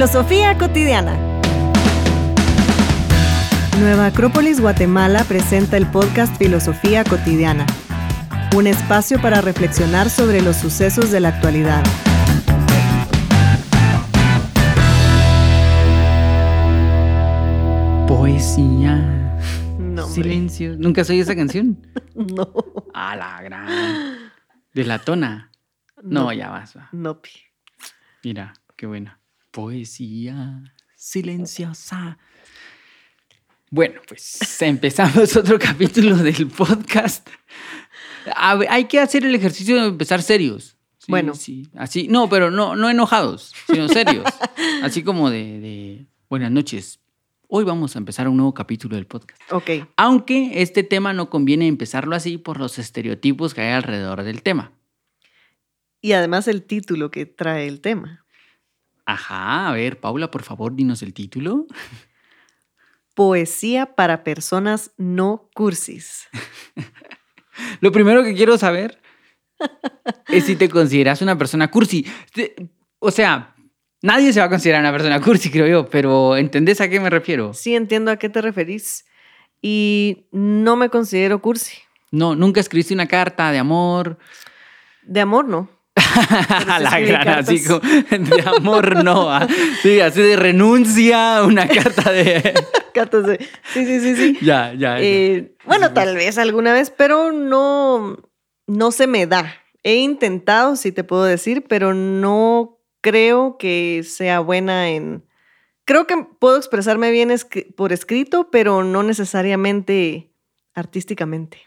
Filosofía cotidiana. Nueva Acrópolis Guatemala presenta el podcast Filosofía cotidiana, un espacio para reflexionar sobre los sucesos de la actualidad. Poesía. No. Silencio. ¿Nunca soy esa canción? No, A la gran. De la tona. No, No. ya vas. va. no, pi. Mira, qué buena. Poesía silenciosa. Bueno, pues empezamos otro capítulo del podcast. A ver, hay que hacer el ejercicio de empezar serios. Sí, Bueno. sí. Así, no, pero no, no enojados, sino serios. Así como de, de, buenas noches. Hoy vamos a empezar un nuevo capítulo del podcast. Ok, Aunque este tema no conviene empezarlo así por los estereotipos que hay alrededor del tema. y además el título que trae el tema. Ajá, a ver, Paula, por favor, dinos el título. Poesía para personas no cursis. Lo primero que quiero saber es si te consideras una persona cursi. O sea, nadie se va a considerar una persona cursi, creo yo, pero ¿entendés a qué me refiero? Sí entiendo a qué te referís y no me considero cursi. No, nunca escribiste una carta de amor. De amor no. A la gran, así como de amor, no. ah. Sí, así de renuncia, una carta de. Cartas de- Sí, sí, sí, sí. ya, ya. ya. Eh, bueno, tal vez alguna vez, pero no, no se me da. He intentado, sí te puedo decir, pero no creo que sea buena en... Creo que puedo expresarme bien por escrito, pero no necesariamente artísticamente.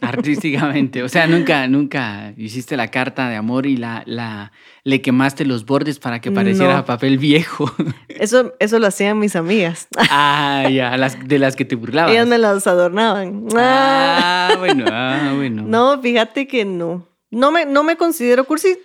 Artísticamente. O sea, nunca, nunca hiciste la carta de amor y la, la, le quemaste los bordes para que pareciera No. papel viejo. Eso, eso lo hacían mis amigas. ah, ya, las, de las que te burlabas. Ellas me las adornaban. Ah, bueno, ah, bueno. No, fíjate que no. No me, no me considero cursi,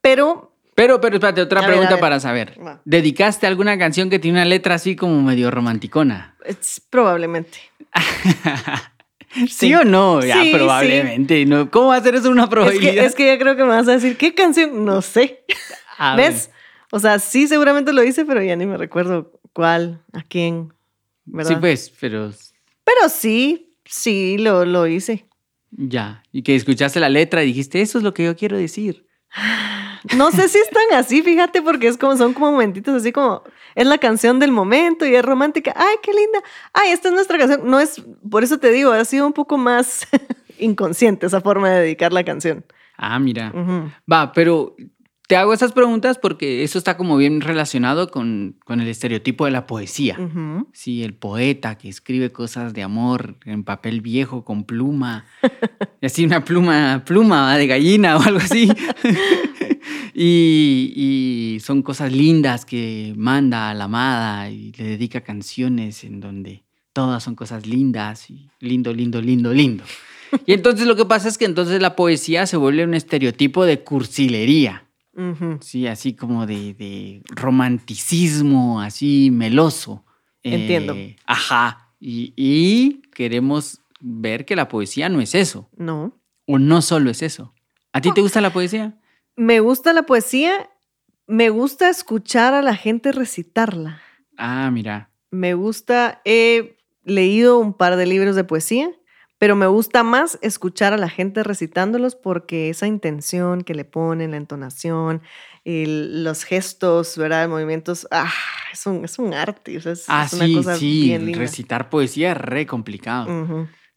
pero Pero, pero espérate, otra A pregunta ver. para saber. ¿Dedicaste alguna canción que tiene una letra así como medio romanticona? es probablemente. ¿Sí, o no? Ya, Sí, sí. probablemente. No. ¿Cómo va a ser eso una Es probabilidad? que, es que ya creo que me vas a decir, ¿qué canción? No sé. Ah, ¿Ves? O sea, sí, seguramente lo hice, pero ya ni me recuerdo cuál, a quién. ¿verdad? Sí, pues, pero Pero sí, sí, lo, lo hice. ya. Y que escuchaste la letra y dijiste, eso es lo que yo quiero decir. No sé si es tan así, fíjate, porque es como, son como momentitos así como, es la canción del momento y es romántica. Ay, qué linda. Ay, esta es nuestra canción. No es, por eso te digo, ha sido un poco más inconsciente esa forma de dedicar la canción. Ah, mira. Va, pero te hago esas preguntas porque eso está como bien relacionado con, con el estereotipo de la poesía. Sí, el poeta que escribe cosas de amor en papel viejo con pluma. y así una pluma, pluma de gallina o algo así. y, y son cosas lindas que manda a la amada y le dedica canciones en donde todas son cosas lindas y lindo, lindo, lindo, lindo. Y entonces lo que pasa es que entonces la poesía se vuelve un estereotipo de cursilería. Ujú. Sí, así como de, de romanticismo, así meloso. Entiendo. Eh, ajá. Y, y queremos ver que la poesía no es eso. No. O no solo es eso. ¿A ti te gusta la poesía? Me gusta la poesía, me gusta escuchar a la gente recitarla. Ah, mira. Me gusta, he leído un par de libros de poesía, pero me gusta más escuchar a la gente recitándolos porque esa intención que le ponen, la entonación, el- los gestos, ¿verdad? Movimientos, ah, es un, es un arte, o sea, es, Ah, es una sí, cosa sí. bien linda. Recitar poesía es re complicado.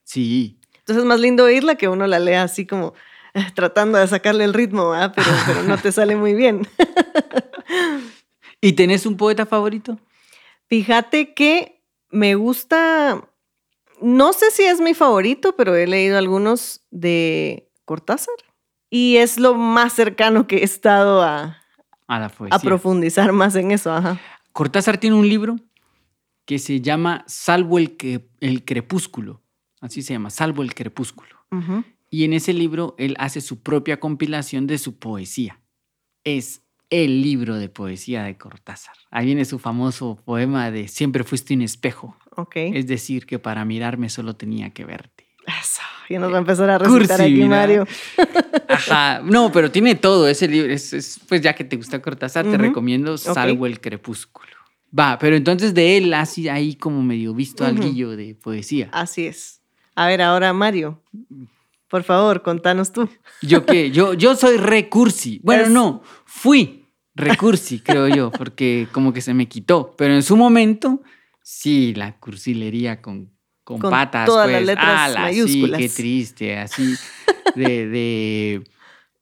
Sí. Entonces es más lindo oírla que uno la lea así como tratando de sacarle el ritmo. Pero, pero no te sale muy bien. ¿Y tenés un poeta favorito? Fíjate que me gusta, no sé si es mi favorito, pero he leído algunos de Cortázar y es lo más cercano que he estado a, A la a profundizar más en eso. Ajá. Cortázar tiene un libro que se llama Salvo el, que, el crepúsculo. Así se llama, Salvo el crepúsculo. Ujú. Y en ese libro él hace su propia compilación de su poesía. Es el libro de poesía de Cortázar. Ahí viene su famoso poema de Siempre fuiste un espejo. Ok. Es decir, que para mirarme solo tenía que verte. Eso, Y nos va a empezar a recitar aquí. Mario. Ajá, no, pero tiene todo ese libro. Es, es- pues ya que te gusta Cortázar, te Ujú. recomiendo Salvo el Crepúsculo. Va, pero entonces de él así ahí como medio visto Ujú. alguillo de poesía. Así es. A ver, ahora Mario, por favor, contanos tú. Yo qué, yo, yo soy recursi. Bueno, Es- no, fui recursi, creo yo, porque como que se me quitó. Pero en su momento, sí, la cursilería con, con, Con patas. todas las pues, letras ala, mayúsculas. Sí, qué triste, así de, de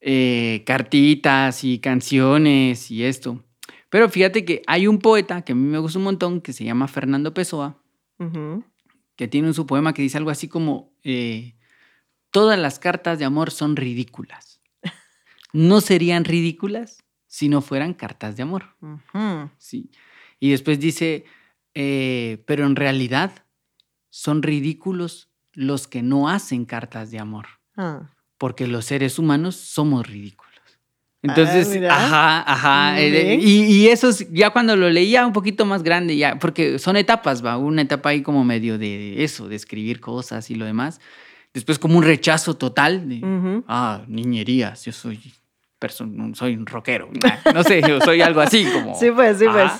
eh, cartitas y canciones y esto. Pero fíjate que hay un poeta que a mí me gusta un montón que se llama Fernando Pessoa, que tiene en su poema que dice algo así como, eh, todas las cartas de amor son ridículas. No serían ridículas si no fueran cartas de amor. Sí. Y después dice, eh, pero en realidad son ridículos los que no hacen cartas de amor, Ah, porque los seres humanos somos ridículos. Entonces, mira. ajá, ajá. Eh, y, y eso es- ya cuando lo leía un poquito más grande, ya, porque son etapas, va, una etapa ahí como medio de eso, de escribir cosas y lo demás. Después como un rechazo total de, ah, niñerías, yo soy, soy un rockero, no sé, yo soy algo así como... Sí, pues, sí, pues.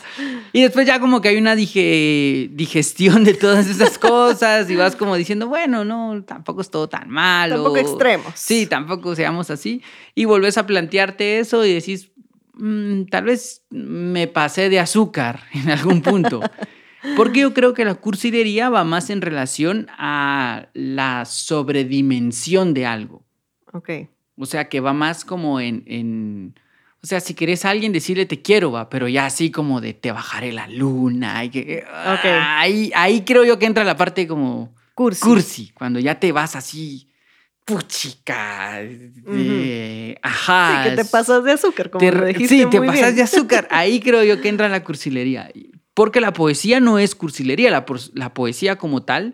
Y después ya como que hay una digestión de todas esas cosas y vas como diciendo, bueno, no, tampoco es todo tan malo. Tampoco extremos. Sí, tampoco seamos así. Y volvés a plantearte eso y decís, "Mm, tal vez me pasé de azúcar en algún punto. Porque yo creo que la cursilería va más en relación a la sobredimensión de algo. Ok. O sea, que va más como en, en- O sea, si querés a alguien decirle te quiero, va, pero ya así como de te bajaré la luna. y que- Ok. ahí, ahí creo yo que entra la parte como Cursi. cursi, cuando ya te vas así, puchica, de- ajá. Sí, que te pasas de azúcar, como te lo dijiste sí, te pasas bien. de azúcar. Ahí creo yo que entra la cursilería. Porque la poesía no es cursilería, la, poesía como tal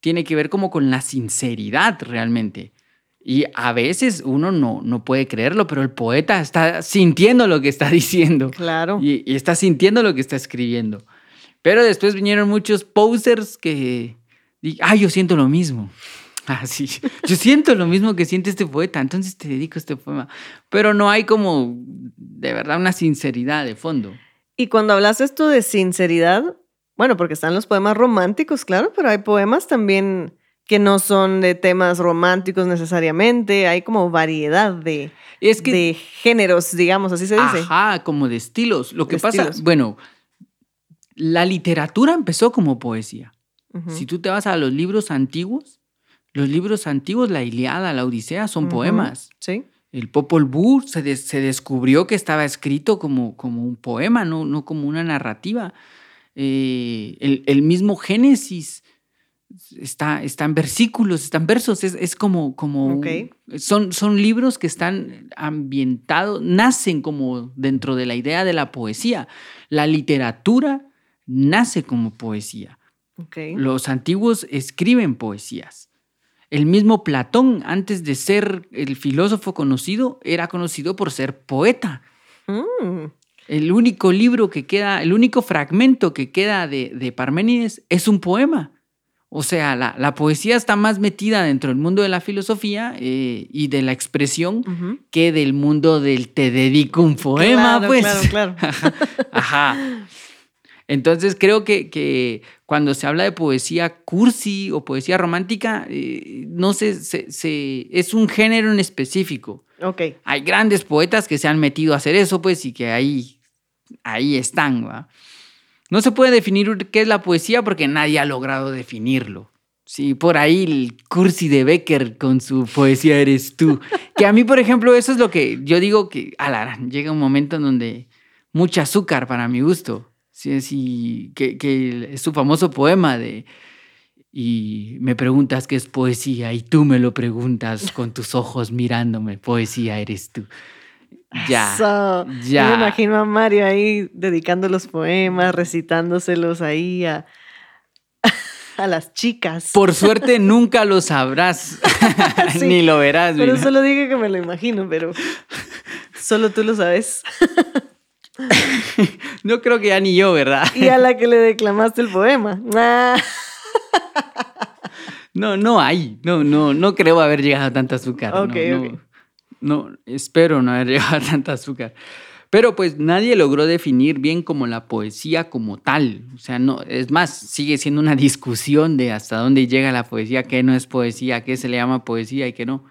tiene que ver como con la sinceridad realmente. Y a veces uno no, no puede creerlo, pero el poeta está sintiendo lo que está diciendo. Claro. Y, y está sintiendo lo que está escribiendo. Pero después vinieron muchos posers que... di- Ah, yo siento lo mismo. Ah, sí. Yo siento lo mismo que siente este poeta, entonces te dedico este poema. Pero no hay como, de verdad, una sinceridad de fondo. Y cuando hablas esto de sinceridad, bueno, porque están los poemas románticos, claro, pero hay poemas también que no son de temas románticos necesariamente, hay como variedad de, Es que... de géneros, digamos, así se dice. Ajá, como de estilos. Lo que De pasa, estilos. bueno, la literatura empezó como poesía. Si tú te vas a los libros antiguos, los libros antiguos, la Iliada, la Odisea, son poemas. Sí. El Popol Vuh se, se descubrió que estaba escrito como, como un poema, no, no como una narrativa. Eh, el, el mismo Génesis está, está en versículos, está en versos, es, es como... como son, son libros que están ambientados, nacen como dentro de la idea de la poesía. La literatura nace como poesía. Los antiguos escriben poesías. El mismo Platón, antes de ser el filósofo conocido, era conocido por ser poeta. Mm, El único libro que queda, el único fragmento que queda de, de Parménides es un poema. O sea, la, la poesía está más metida dentro del mundo de la filosofía eh, y de la expresión que del mundo del te dedico un poema, Claro, pues. claro, claro. Ajá. Entonces creo que, que cuando se habla de poesía cursi o poesía romántica, eh, no sé, se- se- es un género en específico. Ok. Hay grandes poetas que se han metido a hacer eso, pues, y que ahí, ahí están, ¿va? No se puede definir qué es la poesía porque nadie ha logrado definirlo. Sí, por ahí el cursi de Becker con su poesía eres tú. Que a mí, por ejemplo, eso es lo que yo digo que ala, llega un momento en donde mucha azúcar para mi gusto. Sí, sí, que, que es su famoso poema de y me preguntas qué es poesía y tú me lo preguntas con tus ojos mirándome. Poesía eres tú. Ya. Eso. ya. Yo me imagino a Mario ahí dedicando los poemas, recitándoselos ahí a, a las chicas. Por suerte nunca lo sabrás, Sí, ni lo verás. Pero mira. solo dije que me lo imagino, pero solo tú lo sabes. No creo que ya ni yo, ¿verdad? Y a la que le declamaste el poema. No, no hay. No, no, no creo haber llegado a tanta azúcar. Ok, no, no, no, espero no haber llegado a tanta azúcar. Pero pues nadie logró definir bien como la poesía como tal. O sea, no, es más, sigue siendo una discusión de hasta dónde llega la poesía, qué no es poesía, qué se le llama poesía y qué no.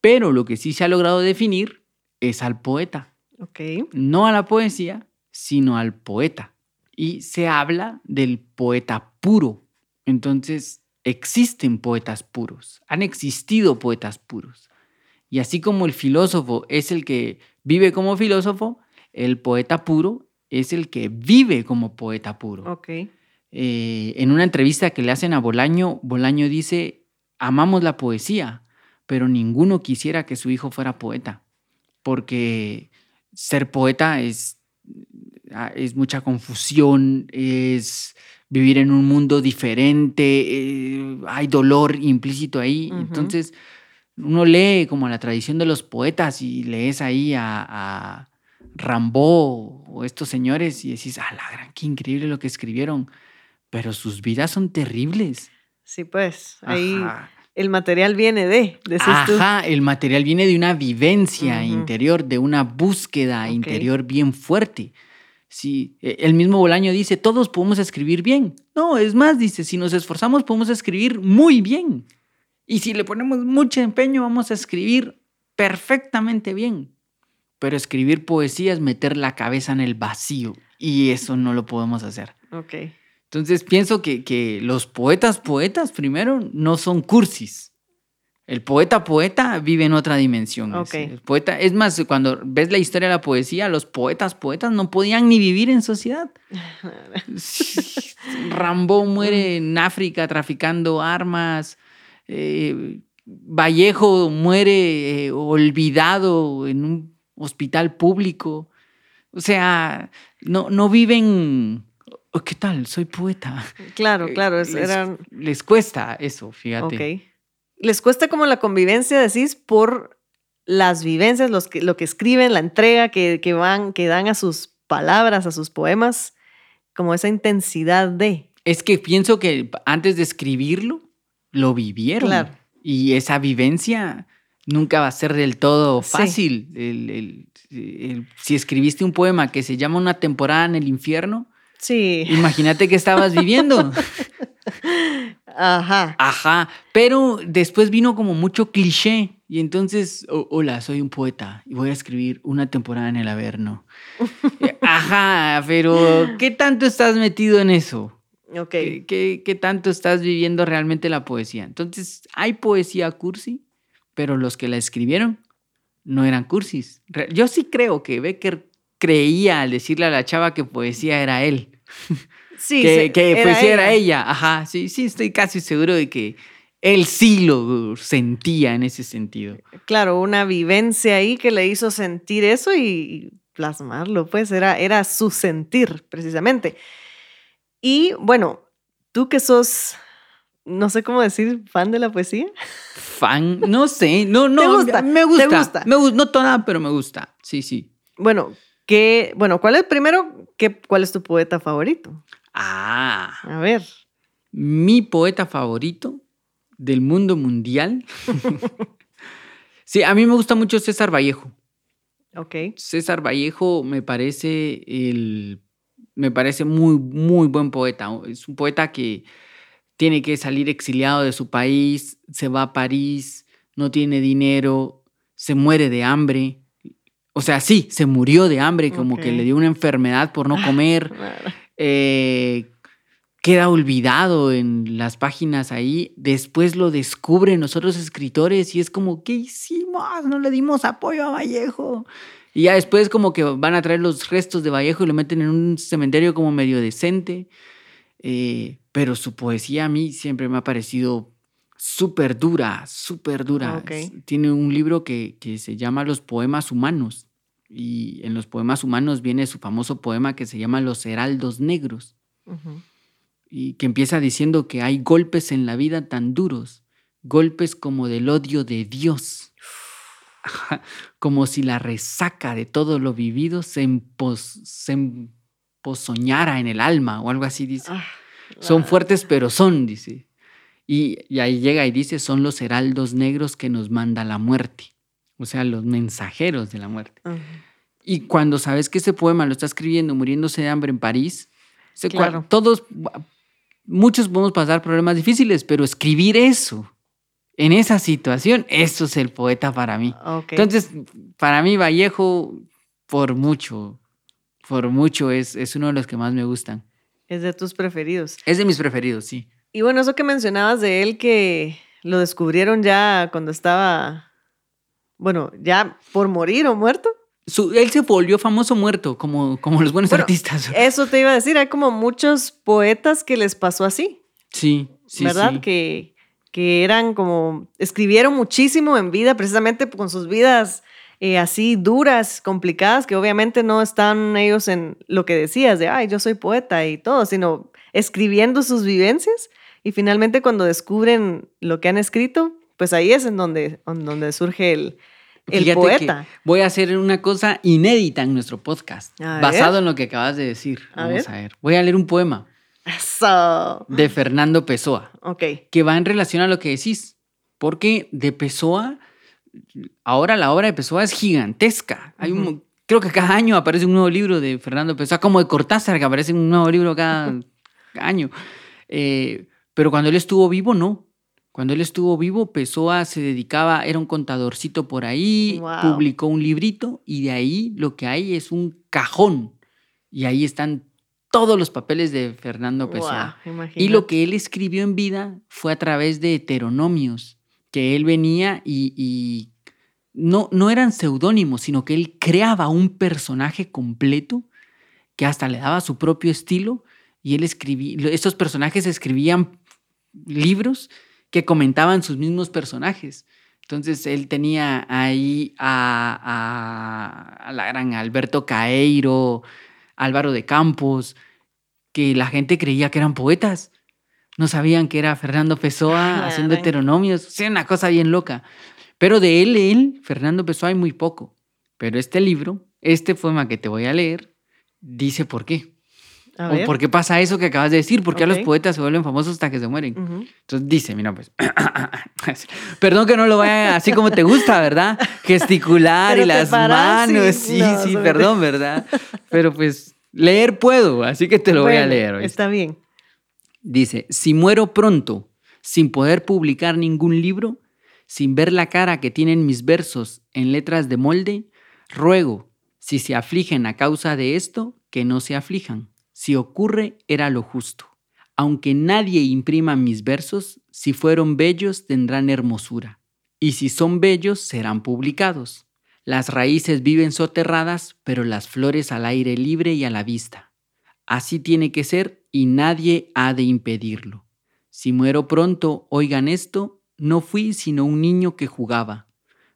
Pero lo que sí se ha logrado definir es al poeta No a la poesía, sino al poeta. Y se habla del poeta puro. Entonces, existen poetas puros, han existido poetas puros. Y así como el filósofo es el que vive como filósofo, el poeta puro es el que vive como poeta puro. Ok. Eh, en una entrevista que le hacen a Bolaño, Bolaño dice, amamos la poesía, pero ninguno quisiera que su hijo fuera poeta, porque ser poeta es, ah, es mucha confusión, es vivir en un mundo diferente, eh, hay dolor implícito ahí, entonces uno lee como la tradición de los poetas y lees ahí a, a o estos señores y decís, ah, la gran, qué increíble lo que escribieron, pero sus vidas son terribles. Sí, pues. Ahí Ajá. El material viene de, decís tú. Ajá, el material viene de una vivencia interior, de una búsqueda interior bien fuerte. Sí, e- el mismo Bolaño dice, todos podemos escribir bien. No, es más, dice, si nos esforzamos podemos escribir muy bien. Y si le ponemos mucho empeño vamos a escribir perfectamente bien. Pero escribir poesía es meter la cabeza en el vacío y eso no lo podemos hacer. Ok. Entonces pienso que, que los poetas poetas primero no son cursis. El poeta poeta vive en otra dimensión. Es- Ok. El poeta, es más, cuando ves la historia de la poesía, los poetas poetas no podían ni vivir en sociedad. Rambo muere en África traficando armas. eh, Vallejo muere eh, olvidado en un hospital público. O sea, no, no viven. Oh, ¿Qué tal? Soy poeta. Claro, Eh, claro. es- les, eran. les cuesta eso, fíjate. Ok. Les cuesta como la convivencia, decís, por las vivencias, los que, lo que escriben, la entrega que, que van, que dan a sus palabras, a sus poemas, como esa intensidad de. Es que pienso que antes de escribirlo, lo vivieron. Claro. Y esa vivencia nunca va a ser del todo Sí. fácil. El- el- el- si escribiste un poema que se llama Una temporada en el infierno, Sí. imagínate que estabas viviendo. Ajá. Ajá, pero después vino como mucho cliché y entonces, "Oh, hola, soy un poeta y voy a escribir una temporada en el Averno. Ajá, pero ¿qué tanto estás metido en eso? Ok. ¿Qué, qué, qué tanto estás viviendo realmente la poesía? Entonces, hay poesía cursi, pero los que la escribieron no eran cursis. Yo sí creo que Becker creía al decirle a la chava que poesía era él Sí, que, se- que era poesía era ella. Ajá, sí, sí, estoy casi seguro de que él sí lo sentía en ese sentido. Claro, una vivencia ahí que le hizo sentir eso y, plasmarlo, pues era, era su sentir, precisamente. Y bueno, tú que sos, no sé cómo decir, fan de la poesía. Fan, no sé, no, no. gusta? Me ¿Te gusta. gusta? Me no toda, pero me gusta. Sí, sí. Bueno, ¿qué, bueno, ¿cuál es primero? ¿Qué, ¿Cuál es tu poeta favorito? Ah, A ver. mi poeta favorito del mundo mundial. sí, a mí me gusta mucho César Vallejo. Ok. César Vallejo me parece el me parece muy muy buen poeta. Es un poeta que tiene que salir exiliado de su país, se va a París, no tiene dinero, se muere de hambre. O sea, sí, se murió de hambre, como que le dio una enfermedad por no comer. Claro. eh, queda olvidado en las páginas ahí. Después lo descubren los otros escritores y es como, ¿qué hicimos? No le dimos apoyo a Vallejo. Y ya después como que van a traer los restos de Vallejo y lo meten en un cementerio como medio decente. Eh, pero su poesía a mí siempre me ha parecido súper dura, súper dura. Tiene un libro que, que se llama Los Poemas Humanos. Y en los poemas humanos viene su famoso poema que se llama Los Heraldos Negros y que empieza diciendo que hay golpes en la vida tan duros, golpes como del odio de Dios, como si la resaca de todo lo vivido se, empos- se empozoñara en el alma o algo así dice. Ah, Son fuertes pero son, dice. Y, y ahí llega y dice, son los heraldos negros que nos manda la muerte. O sea, los mensajeros de la muerte. Ujú. Y cuando sabes que ese poema lo está escribiendo muriéndose de hambre en París, Claro. todos, muchos podemos pasar problemas difíciles, pero escribir eso en esa situación, eso es el poeta para mí. Ok. Entonces, para mí Vallejo, por mucho, por mucho, es, es uno de los que más me gustan. es de tus preferidos. Es de mis preferidos, sí. Y bueno, eso que mencionabas de él que lo descubrieron ya cuando estaba, bueno, ya por morir o muerto. Su- él se volvió famoso muerto, como, como los buenos Bueno, artistas. Eso te iba a decir, hay como muchos poetas que les pasó así, Sí, sí, ¿verdad? sí. Que, que eran como, escribieron muchísimo en vida, precisamente con sus vidas eh, así duras, complicadas, que obviamente no están ellos en lo que decías de, ay, yo soy poeta y todo, sino escribiendo sus vivencias y finalmente cuando descubren lo que han escrito, pues ahí es en donde, en donde surge el, el Fíjate poeta. voy a hacer una cosa inédita en nuestro podcast, A basado ver. en lo que acabas de decir. A Vamos ver. a ver. Voy a leer un poema Eso. de Fernando Pessoa, Ok. que va en relación a lo que decís, porque de Pessoa, ahora la obra de Pessoa es gigantesca. Hay un, creo que cada año aparece un nuevo libro de Fernando Pessoa, como de Cortázar, que aparece un nuevo libro cada año. Eh, pero cuando él estuvo vivo, no. Cuando él estuvo vivo, Pessoa se dedicaba, era un contadorcito por ahí, Wow. publicó un librito y de ahí lo que hay es un cajón. Y ahí están todos los papeles de Fernando Pessoa. Guau, Y lo que él escribió en vida fue a través de heteronomios, que él venía y, y no, no eran seudónimos, sino que él creaba un personaje completo que hasta le daba su propio estilo y él escribía, estos personajes escribían libros que comentaban sus mismos personajes. Entonces él tenía ahí a, a- a la gran Alberto Caeiro, Álvaro de Campos, que la gente creía que eran poetas. No sabían que era Fernando Pessoa haciendo Caray. heteronomios. O sea, una cosa bien loca. Pero de él, él, Fernando Pessoa, hay muy poco. Pero este libro, este poema que te voy a leer, dice por qué. A o ver. por qué pasa eso que acabas de decir. Porque a los poetas se vuelven famosos hasta que se mueren. Ujú. Entonces dice, mira pues, perdón que no lo vaya así como te gusta, ¿verdad? Gesticular Pero y las manos, sí, no, sí, perdón, ¿verdad? Pero pues leer puedo, así que te lo voy a Bueno, leer. ¿oíste? Está bien. Dice, si muero pronto, sin poder publicar ningún libro, sin ver la cara que tienen mis versos en letras de molde, ruego, si se afligen a causa de esto, que no se aflijan. Si ocurre, era lo justo. Aunque nadie imprima mis versos, si fueron bellos tendrán hermosura. Y si son bellos, serán publicados. Las raíces viven soterradas, pero las flores al aire libre y a la vista. Así tiene que ser y nadie ha de impedirlo. Si muero pronto, oigan esto, no fui sino un niño que jugaba.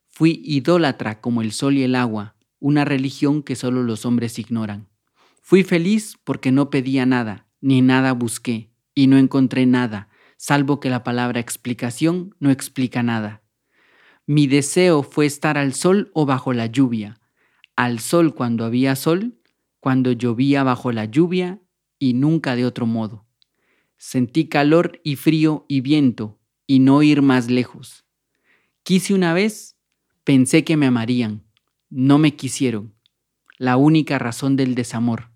Fui idólatra como el sol y el agua, una religión que solo los hombres ignoran. Fui feliz porque no pedía nada, ni nada busqué, y no encontré nada, salvo que la palabra explicación no explica nada. Mi deseo fue estar al sol o bajo la lluvia, al sol cuando había sol, cuando llovía bajo la lluvia y nunca de otro modo. Sentí calor y frío y viento y no ir más lejos. Quise una vez, pensé que me amarían, no me quisieron. La única razón del desamor.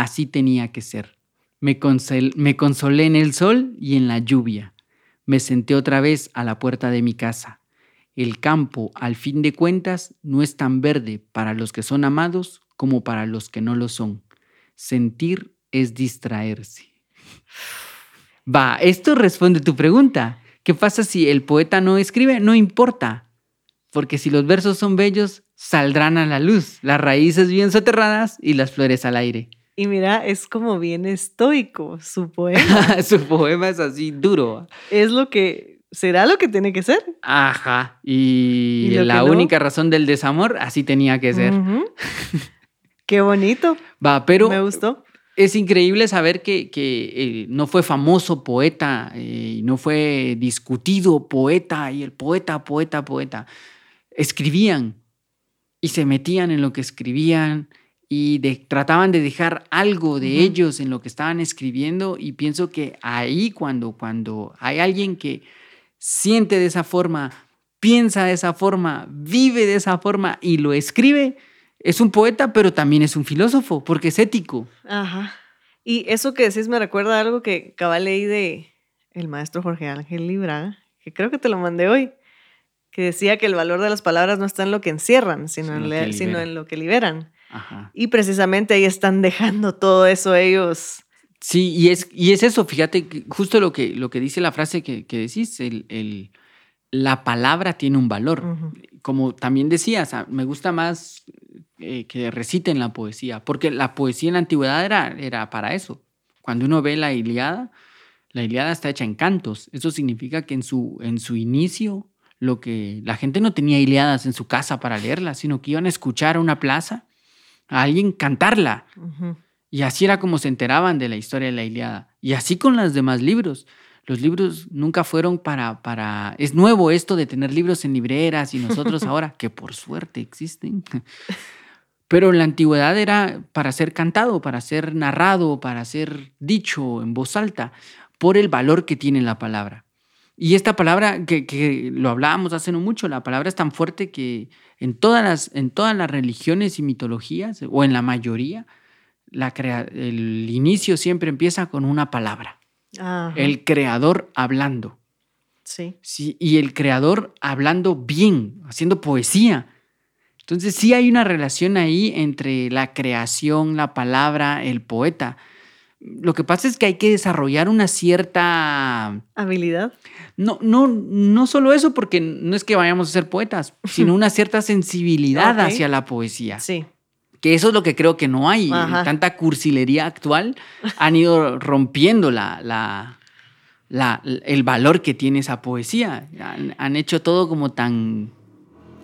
Así tenía que ser. Me, consolé en el sol y en la lluvia. Me senté otra vez a la puerta de mi casa. El campo, al fin de cuentas, no es tan verde para los que son amados como para los que no lo son. Sentir es distraerse. Va, esto responde tu pregunta. ¿Qué pasa si el poeta no escribe? No importa, porque si los versos son bellos, saldrán a la luz, las raíces bien soterradas y las flores al aire. Y mira, es como bien estoico su poema. Su poema es así duro. es lo que, será lo que tiene que ser. Ajá. Y, ¿Y lo la no? única razón del desamor, así tenía que ser. Qué bonito. Va, pero Me gustó. es increíble saber que, que, eh, no fue famoso poeta eh, y no fue discutido poeta y el poeta, poeta, poeta. Escribían y se metían en lo que escribían y de, trataban de dejar algo de ellos en lo que estaban escribiendo y pienso que ahí cuando, cuando hay alguien que siente de esa forma, piensa de esa forma, vive de esa forma y lo escribe, es un poeta, pero también es un filósofo, porque es ético. Ajá. Y eso que decís me recuerda a algo que cabal leí de el maestro Jorge Ángel Libra, que creo que te lo mandé hoy, que decía que el valor de las palabras no está en lo que encierran, sino, Sino en, lo que liberan. Ajá. Y precisamente ahí están dejando todo eso ellos. Sí, y es, y es eso, fíjate, justo lo que, lo que dice la frase que, que decís, el, el- la palabra tiene un valor. Ujú. Como también decías, me gusta más eh, que reciten la poesía, porque la poesía en la antigüedad era, era para eso. Cuando uno ve la Iliada, la Iliada está hecha en cantos. Eso significa que en su, en su inicio, lo que la gente no tenía Iliadas en su casa para leerlas, sino que iban a escuchar a una plaza a alguien cantarla. Y así era como se enteraban de la historia de la Iliada. Y así con los demás libros. Los libros nunca fueron para, para... Es nuevo esto de tener libros en libreras y nosotros ahora, que por suerte existen. Pero en la antigüedad era para ser cantado, para ser narrado, para ser dicho en voz alta, por el valor que tiene la palabra. Y esta palabra, que, que lo hablábamos hace no mucho, la palabra es tan fuerte que en todas las, en todas las religiones y mitologías, o en la mayoría, la crea- el inicio siempre empieza con una palabra. Ajá. El creador hablando. Sí. Sí, y el creador hablando bien, haciendo poesía. Entonces sí hay una relación ahí entre la creación, la palabra, el poeta. Lo que pasa es que hay que desarrollar una cierta... Habilidad. No, no, no solo eso, porque no es que vayamos a ser poetas, sino una cierta sensibilidad hacia la poesía. Sí. Que eso es lo que creo que no hay. Ajá. Tanta cursilería actual han ido rompiendo la, la, la- el valor que tiene esa poesía. Han, han hecho todo como tan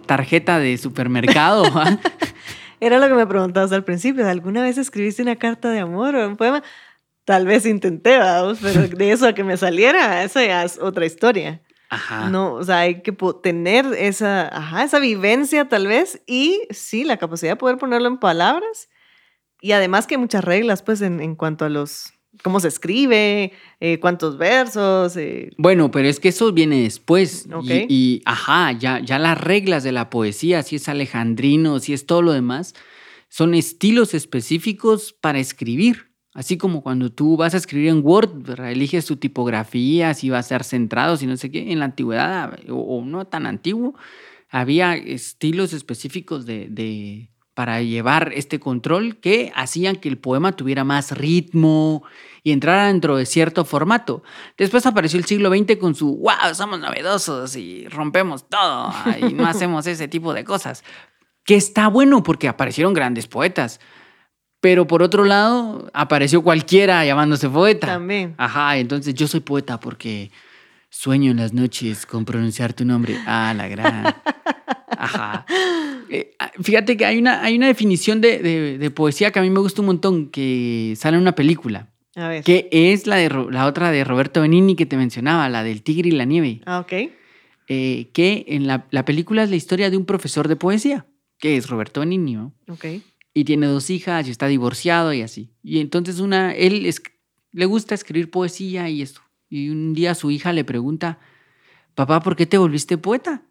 tarjeta de supermercado. ¿va? Era lo que me preguntabas al principio. ¿Alguna vez escribiste una carta de amor o un poema? Tal vez intenté, vamos, pero de eso a que me saliera, eso ya es otra historia. Ajá. No, o sea, hay que tener esa, ajá, esa vivencia tal vez y sí, la capacidad de poder ponerlo en palabras. Y además que hay muchas reglas, pues, en, en cuanto a los, cómo se escribe, eh, cuántos versos. eh, Bueno, pero es que eso viene después. Y- Ok. Y, ajá, ya, ya las reglas de la poesía, si es alejandrino, si es todo lo demás, son estilos específicos para escribir. Así como cuando tú vas a escribir en Word, eliges tu tipografía, si va a ser centrado, si no sé qué. En la antigüedad, o, no tan antiguo, había estilos específicos de, para llevar este control que hacían que el poema tuviera más ritmo y entrara dentro de cierto formato. Después apareció el siglo XX con su, wow, somos novedosos y rompemos todo y no hacemos ese tipo de cosas. Que está bueno porque aparecieron grandes poetas. Pero por otro lado, apareció cualquiera llamándose poeta. También. Ajá, entonces yo soy poeta porque sueño en las noches con pronunciar tu nombre. Ah, la gran. Ajá. Eh, ah, fíjate que hay una, hay una definición de, de- de poesía que a mí me gusta un montón, que sale en una película, A ver. que es la, de, la otra de Roberto Benini que te mencionaba, la del tigre y la nieve, Ah, ok. eh, que en la, la película es la historia de un profesor de poesía, que es Roberto Benini, ¿no? Ok. Y tiene dos hijas y está divorciado y así. Y entonces una, él le gusta escribir poesía y esto. Y un día su hija le pregunta, papá, ¿por qué te volviste poeta?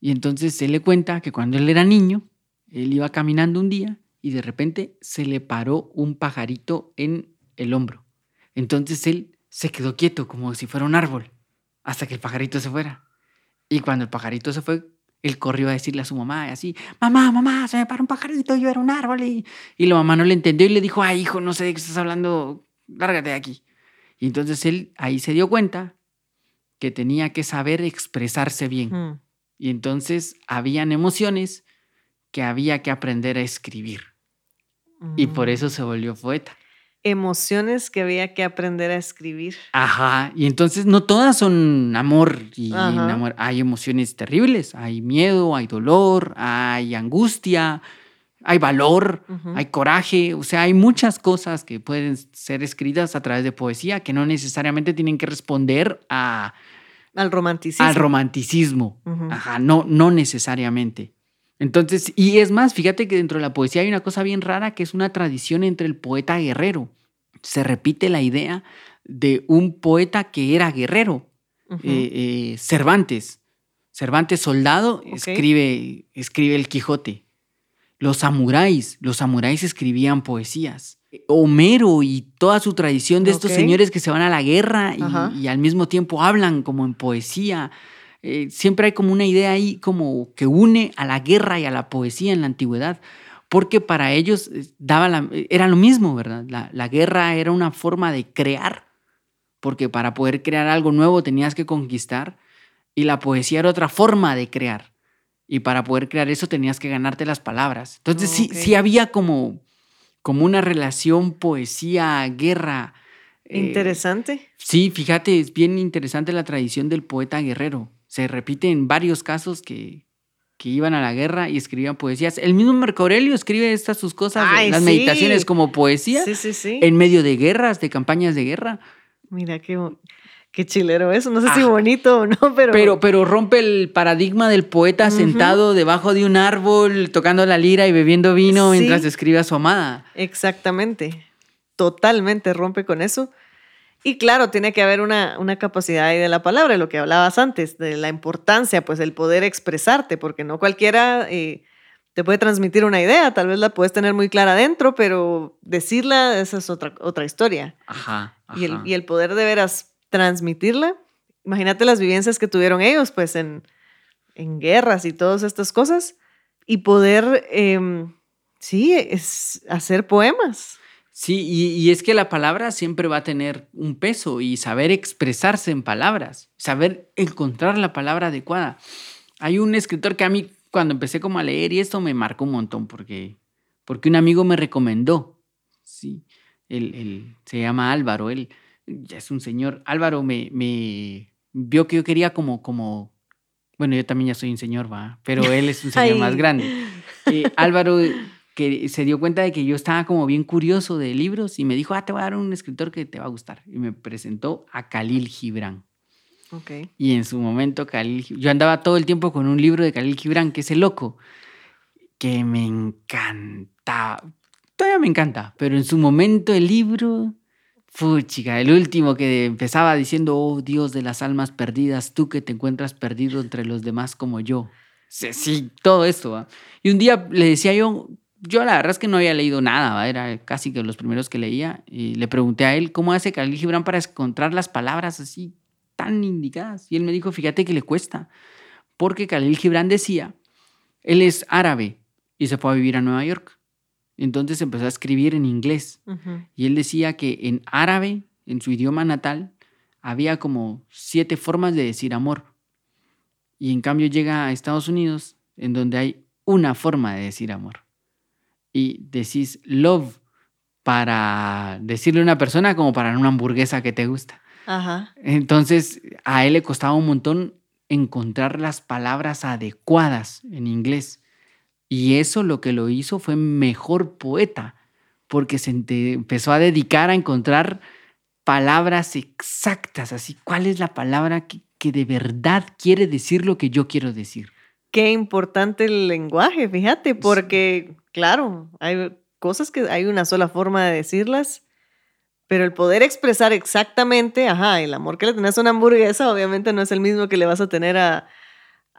Y entonces él le cuenta que cuando él era niño, él iba caminando un día y de repente se le paró un pajarito en el hombro. Entonces él se quedó quieto como si fuera un árbol hasta que el pajarito se fuera. Y cuando el pajarito se fue, él corrió a decirle a su mamá y así, mamá, mamá, se me paró un pajarito, yo era un árbol. Y, y la mamá no le entendió y le dijo, ay, hijo, no sé de qué estás hablando, lárgate de aquí. Y entonces él ahí se dio cuenta que tenía que saber expresarse bien. Mm. Y entonces habían emociones que había que aprender a escribir. Y por Mm. eso se volvió poeta. Emociones que había que aprender a escribir. Ajá, y entonces no todas son amor y Hay emociones terribles, hay miedo, hay dolor, hay angustia, hay valor, hay coraje, o sea, hay muchas cosas que pueden ser escritas a través de poesía que no necesariamente tienen que responder a, Al romanticismo. al romanticismo. Ajá, no, no necesariamente. Entonces, y es más, fíjate que dentro de la poesía hay una cosa bien rara que es una tradición entre el poeta guerrero. Se repite la idea de un poeta que era guerrero, eh, eh, Cervantes. Cervantes soldado escribe, escribe el Quijote. Los samuráis, los samuráis escribían poesías. Homero y toda su tradición de estos señores que se van a la guerra y al mismo tiempo hablan como en poesía. Eh, siempre hay como una idea ahí como que une a la guerra y a la poesía en la antigüedad, porque para ellos eh, daba la- era lo mismo, ¿verdad? La, la guerra era una forma de crear, porque para poder crear algo nuevo tenías que conquistar, y la poesía era otra forma de crear. Y para poder crear eso tenías que ganarte las palabras. Entonces sí, Ok. sí había como, como una relación poesía-guerra. eh, Interesante. Sí, fíjate, es bien interesante la tradición del poeta guerrero. Se repite en varios casos que, que iban a la guerra y escribían poesías. El mismo Marco Aurelio escribe estas sus cosas, Ay, las sí. meditaciones como poesía, Sí, sí, sí. en medio de guerras, de campañas de guerra. Mira qué, qué chilero eso. No sé si bonito o no, pero. Pero, pero rompe el paradigma del poeta sentado debajo de un árbol, tocando la lira y bebiendo vino mientras escribe a su amada. Exactamente. Totalmente rompe con eso. Y claro, tiene que haber una, una capacidad ahí de la palabra, lo que hablabas antes, de la importancia, pues el poder expresarte, porque no cualquiera eh, te puede transmitir una idea, tal vez la puedes tener muy clara adentro, pero decirla, esa es otra, otra historia. Ajá. Y el, y el poder de veras transmitirla, imagínate las vivencias que tuvieron ellos, pues en, en guerras y todas estas cosas, y poder, em, sí, es hacer poemas. Sí, y, y es que la palabra siempre va a tener un peso y saber expresarse en palabras, saber encontrar la palabra adecuada. Hay un escritor que a mí cuando empecé como a leer y esto me marcó un montón porque, porque un amigo me recomendó. Sí, él, él se llama Álvaro, él ya es un señor. Álvaro me, me vio que yo quería como, como, bueno, yo también ya soy un señor, va, pero él es un señor Ay. más grande. Eh, Álvaro que se dio cuenta de que yo estaba como bien curioso de libros y me dijo, ah, te voy a dar un escritor que te va a gustar. Y me presentó a Khalil Gibran. Ok. Y en su momento, Khalil, yo andaba todo el tiempo con un libro de Khalil Gibran, que es El Loco, que me encantaba. Todavía me encanta, pero en su momento el libro, chica, el último que empezaba diciendo, oh Dios de las almas perdidas, tú que te encuentras perdido entre los demás como yo. Sí, sí, todo esto. ¿va? Y un día le decía yo, yo la verdad es que no había leído nada, ¿va? era casi que los primeros que leía, y le pregunté a él cómo hace Khalil Gibran para encontrar las palabras así tan indicadas. Y él me dijo, fíjate que le cuesta, porque Khalil Gibran decía, él es árabe y se fue a vivir a Nueva York. Entonces empezó a escribir en inglés. Y él decía que en árabe, en su idioma natal, había como siete formas de decir amor. Y en cambio llega a Estados Unidos, en donde hay una forma de decir amor. Y decís love para decirle a una persona como para una hamburguesa que te gusta. Ajá. Entonces, a él le costaba un montón encontrar las palabras adecuadas en inglés. Y eso lo que lo hizo fue mejor poeta, porque se empezó a dedicar a encontrar palabras exactas, así, ¿cuál es la palabra que, que de verdad quiere decir lo que yo quiero decir? Qué importante el lenguaje, fíjate, porque, claro, hay cosas que hay una sola forma de decirlas, pero el poder expresar exactamente, ajá, el amor que le tenés a una hamburguesa obviamente no es el mismo que le vas a tener a,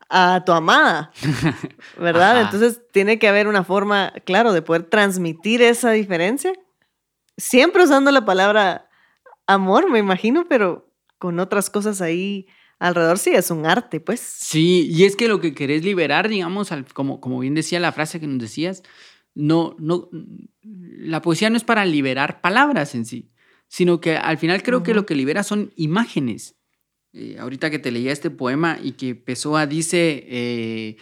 a tu amada, ¿verdad? Ajá. Entonces tiene que haber una forma, claro, de poder transmitir esa diferencia, siempre usando la palabra amor, me imagino, pero con otras cosas ahí alrededor, sí, es un arte, pues. Sí, y es que lo que querés liberar, digamos, al- como, como bien decía la frase que nos decías, no, no, la poesía no es para liberar palabras en sí, sino que al final creo que lo que libera son imágenes. Eh, ahorita que te leía este poema y que Pessoa dice, eh,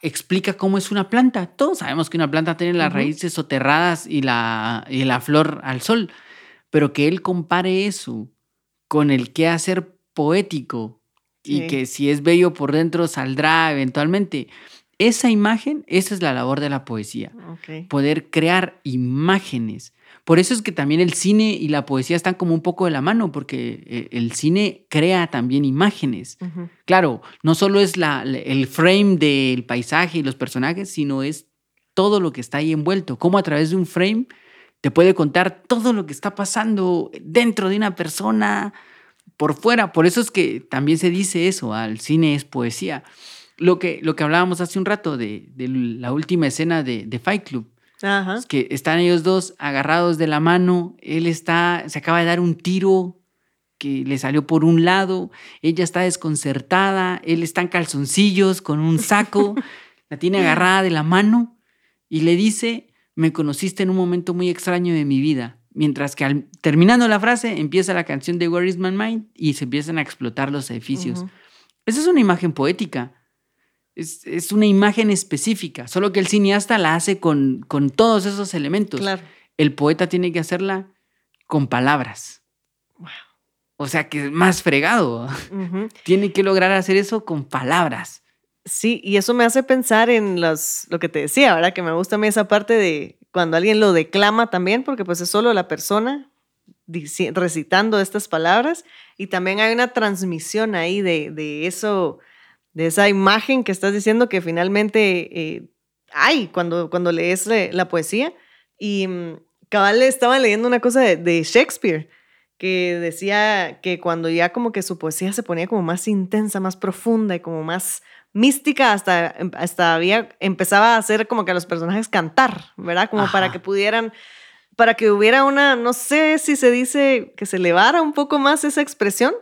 explica cómo es una planta. Todos sabemos que una planta tiene las raíces soterradas y la, y la flor al sol, pero que él compare eso con el qué hacer poético y que si es bello por dentro saldrá eventualmente. Esa imagen, esa es la labor de la poesía poder crear imágenes, Por eso es que también el cine y la poesía están como un poco de la mano, porque eh, el cine crea también imágenes. Claro, no solo es la, el frame del paisaje y los personajes, sino es todo lo que está ahí envuelto. Cómo a través de un frame te puede contar todo lo que está pasando dentro de una persona, por fuera. Por eso es que también se dice eso, al cine es poesía. Lo que, lo que hablábamos hace un rato de, la última escena de, de Fight Club. Es que están ellos dos agarrados de la mano, él está, se acaba de dar un tiro que le salió por un lado, ella está desconcertada, él está en calzoncillos con un saco, la tiene agarrada de la mano y le dice, me conociste en un momento muy extraño de mi vida. Mientras que al, terminando la frase empieza la canción de Where is My Mind y se empiezan a explotar los edificios. Esa es una imagen poética. Es, una imagen específica, solo que el cineasta la hace con, con todos esos elementos. El poeta tiene que hacerla con palabras. O sea que es más fregado. Tiene que lograr hacer eso con palabras. Sí, y eso me hace pensar en los, lo que te decía, ¿verdad? Que me gusta a mí esa parte de cuando alguien lo declama también, porque pues es solo la persona recitando estas palabras y también hay una transmisión ahí de, de eso, de esa imagen que estás diciendo que finalmente eh, hay cuando, cuando lees la poesía. Y mm, cabal estaba leyendo una cosa de, de Shakespeare que decía que cuando ya como que su poesía se ponía como más intensa, más profunda y como más mística hasta, em, hasta había, empezaba a hacer como que a los personajes cantar, ¿verdad? Como para que pudieran, para que hubiera una, no sé si se dice que se elevara un poco más esa expresión.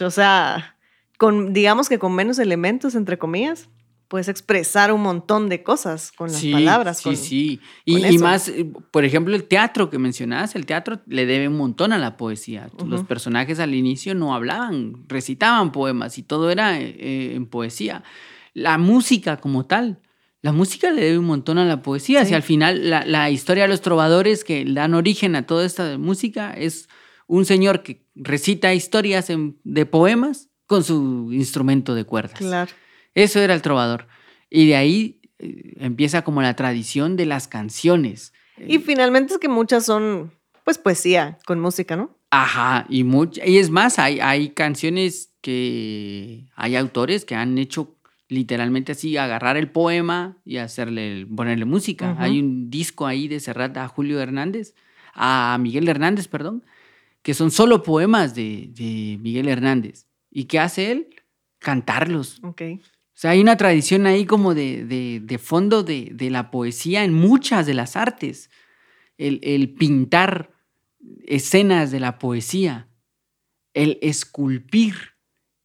O sea, con, digamos que con menos elementos, entre comillas, puedes expresar un montón de cosas con las palabras. Sí, sí. Y, más, eh, por ejemplo, el teatro que mencionabas, el teatro le debe un montón a la poesía. Los personajes al inicio no hablaban, recitaban poemas y todo era eh, eh, en poesía. La música como tal, la música le debe un montón a la poesía. Si al final la, historia de los trovadores que dan origen a toda esta música es un señor que recita historias de poemas con su instrumento de cuerdas. Claro. Eso era el trovador. Y de ahí eh, empieza como la tradición de las canciones. Y finalmente es que muchas son, pues, poesía con música, ¿no? Ajá, y, y es más, hay, hay canciones que hay autores que han hecho literalmente así, agarrar el poema y hacerle, ponerle música. Hay un disco ahí de Serrat a Julio Hernández, a Miguel Hernández, perdón, que son solo poemas de, de Miguel Hernández. ¿Y qué hace él? Cantarlos. Ok. O sea, hay una tradición ahí como de, de, fondo de, de, la poesía en muchas de las artes. El, el pintar escenas de la poesía, el esculpir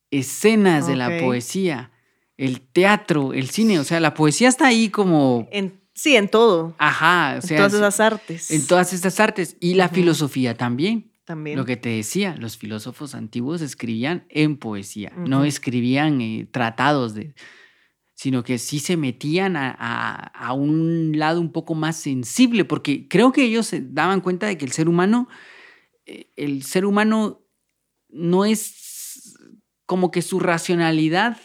escenas de la poesía, el teatro, el cine, o sea, la poesía está ahí como... En, sí, en todo. Ajá, o sea... En todas esas artes. En todas estas artes. Y la filosofía también. Lo que te decía, los filósofos antiguos escribían en poesía, no escribían eh, tratados de sino que sí se metían a, un lado un poco más sensible, porque creo que ellos se daban cuenta de que el ser humano, eh, el ser humano no es como que su racionalidad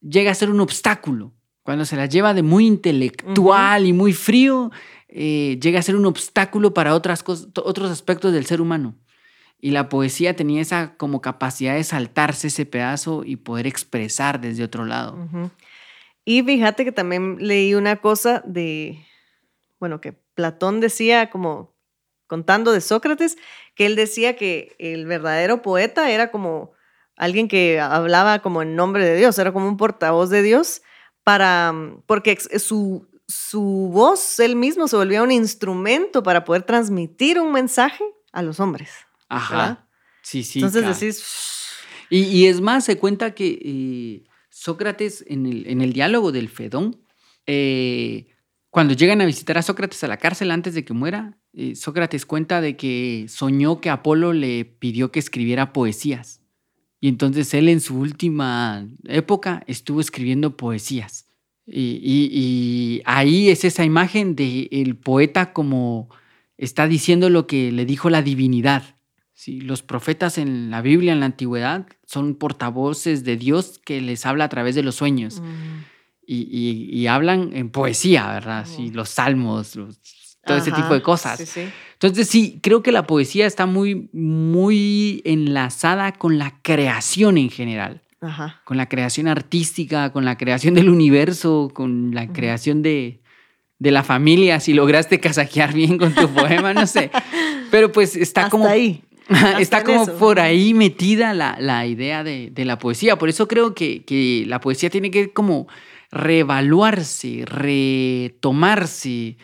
llega a ser un obstáculo. Cuando se la lleva de muy intelectual y muy frío, eh, llega a ser un obstáculo para otras otros aspectos del ser humano. Y la poesía tenía esa como capacidad de saltarse ese pedazo y poder expresar desde otro lado. Y fíjate que también leí una cosa de, bueno, que Platón decía como contando de Sócrates, que él decía que el verdadero poeta era como alguien que hablaba como en nombre de Dios, era como un portavoz de Dios para, porque su, su voz, él mismo se volvía un instrumento para poder transmitir un mensaje a los hombres. Ajá. Sí, sí. Entonces decís... Y, es más, se cuenta que eh, Sócrates en el, en el, diálogo del Fedón, eh, cuando llegan a visitar a Sócrates a la cárcel antes de que muera, eh, Sócrates cuenta de que soñó que Apolo le pidió que escribiera poesías. Y entonces él en su última época estuvo escribiendo poesías. Y, ahí es esa imagen del el poeta como está diciendo lo que le dijo la divinidad. ¿sí? Los profetas en la Biblia, en la antigüedad, son portavoces de Dios que les habla a través de los sueños. y, hablan en poesía, ¿verdad? Sí, los salmos, todo ese tipo de cosas. Sí, sí. Entonces sí, creo que la poesía está muy, muy enlazada con la creación en general, Ajá. con la creación artística, con la creación del universo, con la creación de, de la familia, si lograste casajear bien con tu poema, no sé. Pero pues está Hasta como... ahí. Está como eso. por ahí metida la, la idea de, de la poesía. Por eso creo que, que la poesía tiene que como reevaluarse, retomarse,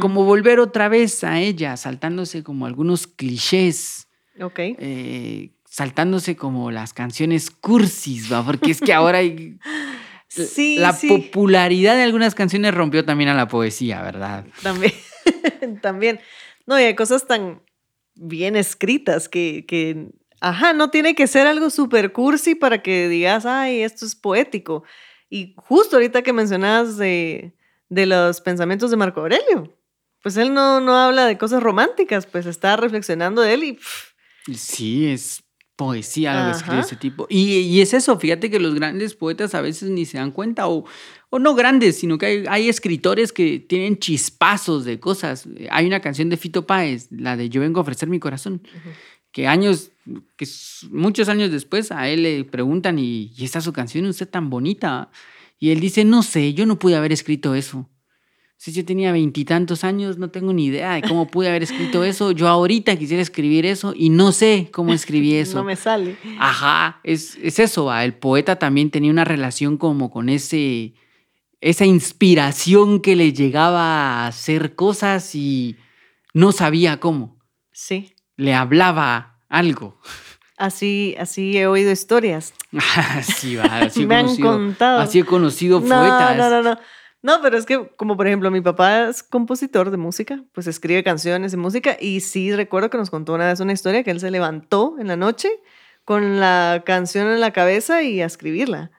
como volver otra vez a ella, saltándose como algunos clichés, Ok. eh, saltándose como las canciones cursis, ¿va? Porque es que ahora hay- Sí, la sí. popularidad de algunas canciones rompió también a la poesía, ¿verdad? También. También. No, y hay cosas tan bien escritas que, que, ajá, no tiene que ser algo super cursi para que digas, ay, esto es poético. Y justo ahorita que mencionabas de, de los pensamientos de Marco Aurelio, pues él no, no habla de cosas románticas, pues está reflexionando de él y pff, Sí, es poesía lo que escribe ese tipo. Y, y es eso, fíjate que los grandes poetas a veces ni se dan cuenta, o, o no grandes, sino que hay, hay escritores que tienen chispazos de cosas. Hay una canción de Fito Páez, la de Yo vengo a ofrecer mi corazón, que años, que muchos años después a él le preguntan, ¿y, y esta es su canción, usted tan bonita? Y él dice, no sé, yo no pude haber escrito eso. Si yo tenía veintitantos años, no tengo ni idea de cómo pude haber escrito eso. Yo ahorita quisiera escribir eso y no sé cómo escribí eso. no me sale. Ajá, es, es eso. El poeta también tenía una relación como con ese, esa inspiración que le llegaba a hacer cosas y no sabía cómo. Sí. Le hablaba algo. Así, así he oído historias. así va, así he Me han conocido, contado. así he conocido No, poetas. no, no, no. No, pero es que, como por ejemplo, mi papá es compositor de música, pues escribe canciones y música, y sí recuerdo que nos contó una vez una historia que él se levantó en la noche con la canción en la cabeza y a escribirla.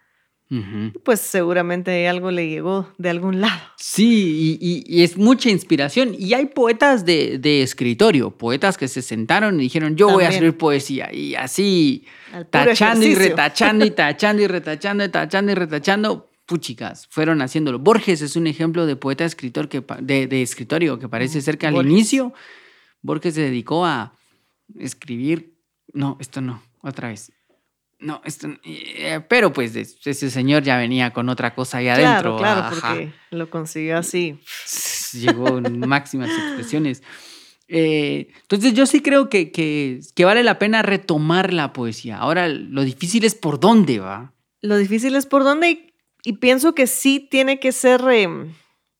Pues seguramente algo le llegó de algún lado. Sí, y, y- y es mucha inspiración. Y hay poetas de, de escritorio, poetas que se sentaron y dijeron, yo voy a escribir poesía. Y así, tachando y retachando y tachando y retachando y tachando y retachando, puchicas, fueron haciéndolo. Borges es un ejemplo de poeta escritor que, de, de escritorio que parece ser que al Borges. inicio Borges se dedicó a escribir. No, esto no, otra vez. No, esto eh, pero pues es- ese señor ya venía con otra cosa ahí adentro. Claro, claro, ajá porque lo consiguió así. llegó en máximas expresiones. Eh, entonces yo sí creo que, que, que vale la pena retomar la poesía. Ahora lo difícil es por dónde va. Lo difícil es por dónde y, y pienso que sí tiene que ser eh,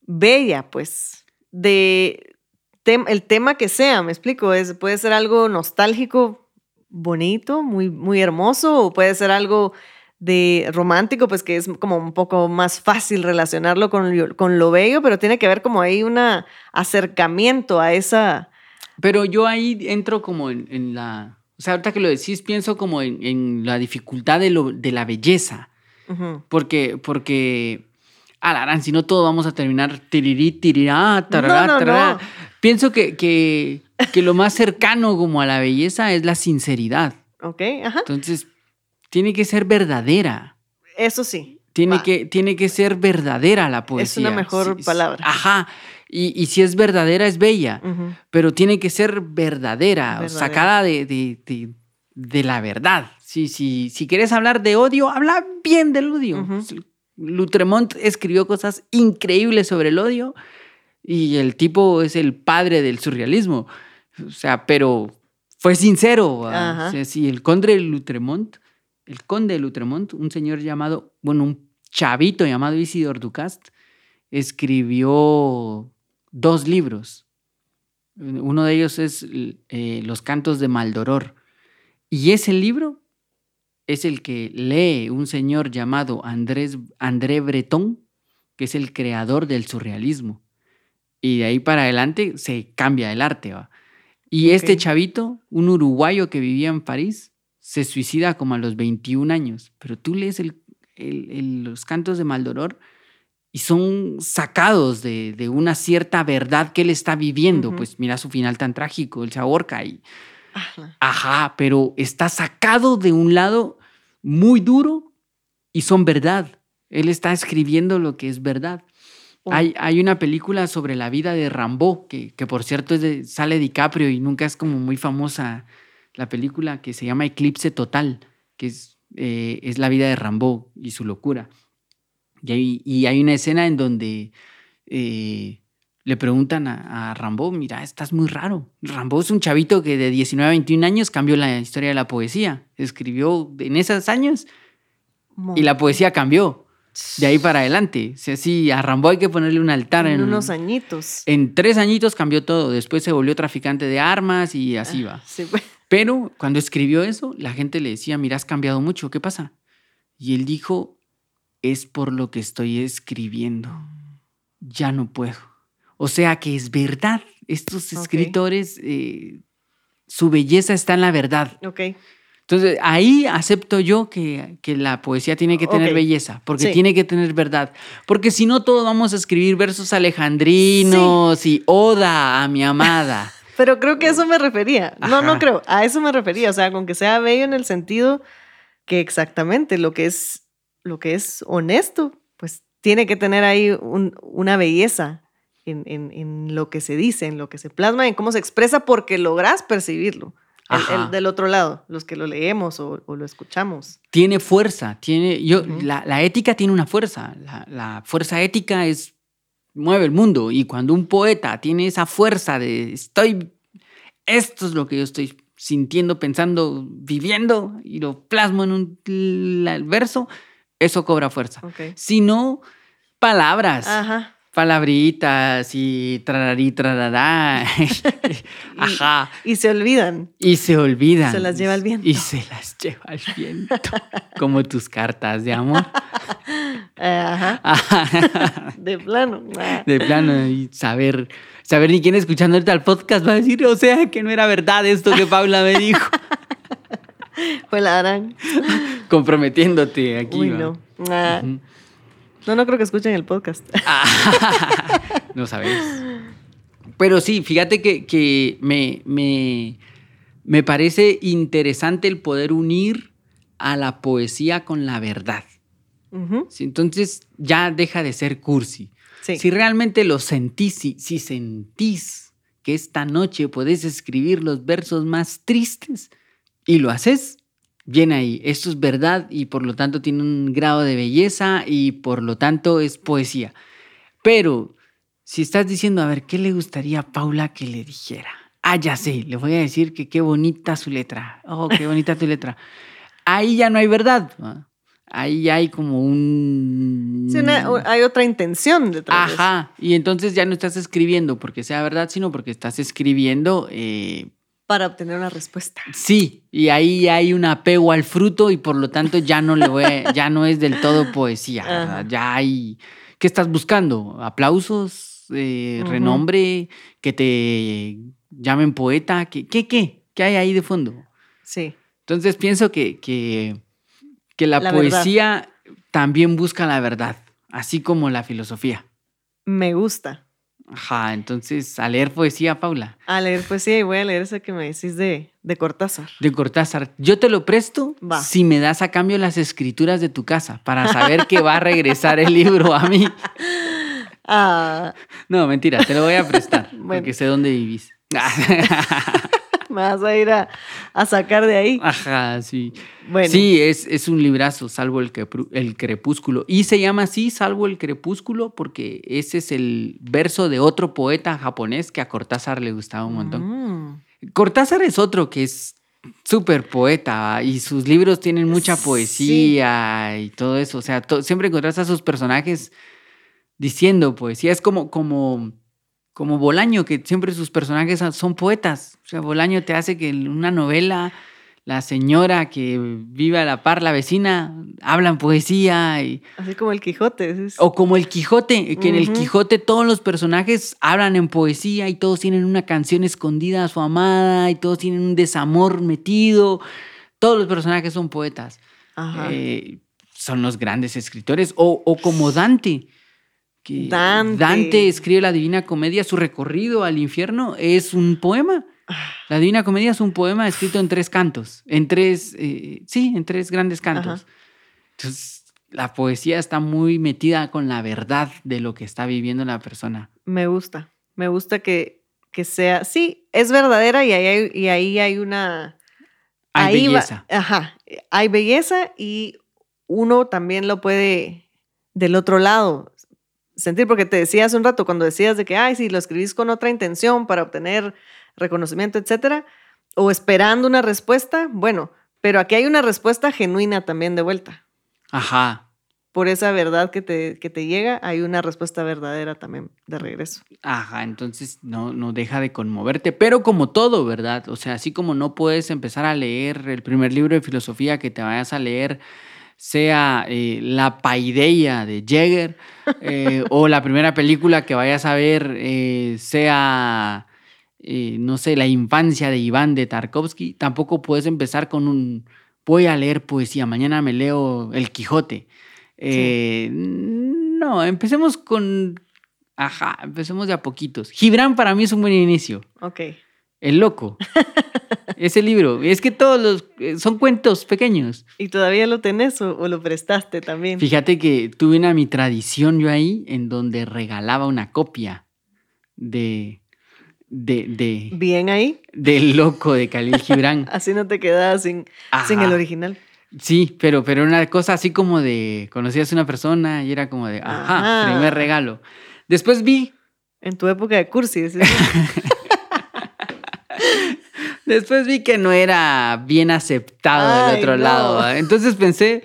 bella, pues, de tem- el tema que sea, me explico, es, puede ser algo nostálgico, bonito, muy, muy hermoso, o puede ser algo de romántico, pues que es como un poco más fácil relacionarlo con, lo- con lo bello, pero tiene que haber como ahí un acercamiento a esa... Pero yo ahí entro como en, en la... O sea, ahorita que lo decís, pienso como en, en la dificultad de, lo, de la belleza. Ujú. Porque, porque, alarán, si no todo vamos a terminar tirirí, tirirá, tarará, No, no, tarará. no. Pienso que, que, que lo más cercano como a la belleza es la sinceridad. Ok, ajá. Entonces, tiene que ser verdadera. Eso sí. Tiene va. que, tiene que ser verdadera la poesía. una mejor Sí, palabra. Ajá. Y, y si es verdadera, es bella. Pero tiene que ser verdadera, Verdadera. sacada de, de- de- de la verdad. Sí, sí, si quieres hablar de odio, habla bien del odio. Ujú. Lutremont escribió cosas increíbles sobre el odio y el tipo es el padre del surrealismo. O sea, pero fue sincero. sea, sí, el conde de Lutremont, el conde de Lutremont, un señor llamado, bueno, un chavito llamado Isidor Ducast, escribió dos libros. Uno de ellos es eh, Los cantos de Maldoror. Y ese libro es el que lee un señor llamado Andrés, André Breton, que es el creador del surrealismo. Y de ahí para adelante se cambia el arte. ¿va? Y este chavito, un uruguayo que vivía en París, se suicida como a los 21 años. Pero tú lees el- el- el- los cantos de Maldoror y son sacados de, de una cierta verdad que él está viviendo. Pues mira su final tan trágico, él se ahorca y, Ajá. Ajá, pero está sacado de un lado muy duro y son verdad. Él está escribiendo lo que es verdad. Oh. Hay, hay una película sobre la vida de Rambo, que, que por cierto es de- sale DiCaprio y nunca es como muy famosa la película, que se llama Eclipse Total, que es, eh, es la vida de Rambo y su locura. Y hay, y hay una escena en donde eh, le preguntan a, a Rambo, mira, estás muy raro. Rambo es un chavito que de 19 a 21 años cambió la historia de la poesía. Escribió en esos años y la poesía cambió de ahí para adelante. O sea, sí, a Rambo hay que ponerle un altar. en En, unos añitos. en tres añitos cambió todo. Después se volvió traficante de armas y así va. Sí, pues. Pero cuando escribió eso, la gente le decía, mira, has cambiado mucho, ¿qué pasa? Y él dijo, es por lo que estoy escribiendo. Ya no puedo. O sea que es verdad. Estos escritores, eh, su belleza está en la verdad. Ok. Entonces, ahí acepto yo que, que la poesía tiene que tener belleza, porque Sí. tiene que tener verdad. Porque si no, todos vamos a escribir versos alejandrinos y oda a mi amada. Pero creo que a eso me refería. No, no creo. A eso me refería. O sea, con que sea bello en el sentido que exactamente lo que es, lo que es honesto, pues tiene que tener ahí un- una belleza en, en- en lo que se dice, en lo que se plasma, en cómo se expresa, porque logras percibirlo. El, el Ajá. del otro lado, los que lo leemos o, o lo escuchamos. tiene fuerza, tiene, yo, la, la ética tiene una fuerza, la, la fuerza ética es, mueve el mundo y cuando un poeta tiene esa fuerza de estoy, esto es lo que yo estoy sintiendo, pensando, viviendo y lo plasmo en un la- verso, eso cobra fuerza. Ok. Si no, palabras, Ajá. Palabritas y trararí, trarará, ajá, Y se olvidan. y se olvidan. Se las lleva el viento. Y se las lleva el viento, como tus cartas de amor. Ajá. De plano. De plano, y saber, saber ni quién escuchando ahorita el podcast va a decir, o sea, que no era verdad esto que Paula me dijo, Fue la harán. comprometiéndote aquí. Uy, no. Ujú. No, no creo que escuchen el podcast. Ah, no sabes. Pero sí, fíjate que, que me, me, me parece interesante el poder unir a la poesía con la verdad. Sí, Entonces ya deja de ser cursi. Sí. Si realmente lo sentís, si, si sentís que esta noche podés escribir los versos más tristes y lo haces, bien ahí. Esto es verdad y por lo tanto tiene un grado de belleza y por lo tanto es poesía. Pero si estás diciendo, a ver, ¿qué le gustaría a Paula que le dijera? Ah, ya sé, le voy a decir que qué bonita su letra. Oh, qué bonita tu letra. Ahí ya no hay verdad. Ahí ya hay como un... Sí, una- o- hay otra intención detrás. Ajá, y entonces ya no estás escribiendo porque sea verdad, sino porque estás escribiendo, eh, Para obtener una respuesta. sí, y ahí hay un apego al fruto y por lo tanto ya no le voy a- ya no es del todo poesía, ya hay, ¿qué estás buscando? ¿Aplausos? Eh. ¿Renombre? ¿Que te llamen poeta? ¿Qué, qué, qué? ¿Qué hay ahí de fondo? Sí. Entonces pienso que, que, que la, La verdad. poesía también busca la verdad, así como la filosofía. Me gusta. Ajá, entonces a leer poesía, Paula, A leer poesía y voy a leer esa que me decís de, de Cortázar. de Cortázar. Yo te lo presto Va. si me das a cambio las escrituras de tu casa para saber que va a regresar el libro a mí. Ah, No, mentira, te lo voy a prestar Bueno. porque sé dónde vivís. me vas a ir a, a sacar de ahí. Ajá, sí. Bueno, Sí, es, es un librazo, salvo el, el crepúsculo. Y se llama así, salvo el crepúsculo, porque ese es el verso de otro poeta japonés que a Cortázar le gustaba un montón. Mm, Cortázar es otro que es súper poeta y sus libros tienen mucha Sí. poesía y todo eso. O sea, to- siempre encontrás a sus personajes diciendo poesía. Es como, como, como Bolaño, que siempre sus personajes son poetas. O sea, Bolaño te hace que en una novela la señora que vive a la par, la vecina, hablan poesía y, así como el Quijote. es- o como el Quijote, que en el. Quijote todos los personajes hablan en poesía y todos tienen una canción escondida a su amada y todos tienen un desamor metido. Todos los personajes son poetas. Ajá. Eh, son los grandes escritores. O, o como Dante. Que Dante. escribe la Divina Comedia. Su recorrido al infierno es un poema. La Divina Comedia es un poema escrito en tres cantos. En tres, eh, sí, en tres grandes cantos. Ajá. Entonces, la poesía está muy metida con la verdad de lo que está viviendo la persona. Me gusta, me gusta que, que sea, sí, es verdadera y ahí hay, y ahí hay una... Hay ahí va- belleza. ajá, hay belleza y uno también lo puede del otro lado sentir, porque te decía hace un rato, cuando decías de que, ay, si lo escribís con otra intención para obtener reconocimiento, etcétera, o esperando una respuesta, bueno, pero aquí hay una respuesta genuina también de vuelta. Ajá, Por esa verdad que te, que te llega, hay una respuesta verdadera también de regreso. ajá, entonces no, no deja de conmoverte, pero como todo, ¿verdad? O sea, así como no puedes empezar a leer el primer libro de filosofía que te vayas a leer, sea eh, La Paideia de Jäger, eh, o la primera película que vayas a ver eh, sea, no sé, La infancia de Iván de Tarkovsky, tampoco puedes empezar con un, voy a leer poesía, mañana me leo El Quijote. No, empecemos con, ajá, empecemos de a poquitos. Gibran para mí es un buen inicio. Ok. El loco. Ese libro. Es que todos los eh, son cuentos pequeños. ¿Y todavía lo tenés o, o lo prestaste también? Fíjate que tuve una mi tradición yo ahí en donde regalaba una copia de de de Bien ahí. del loco de Khalil Gibran. Así no te quedas sin, sin el original. Sí, pero pero una cosa así como de conocías a una persona y era como de, ajá, Ajá. primer regalo. Después vi En tu época de cursi. decís. Después vi que no era bien aceptado del otro no. lado. ¿va? Entonces pensé,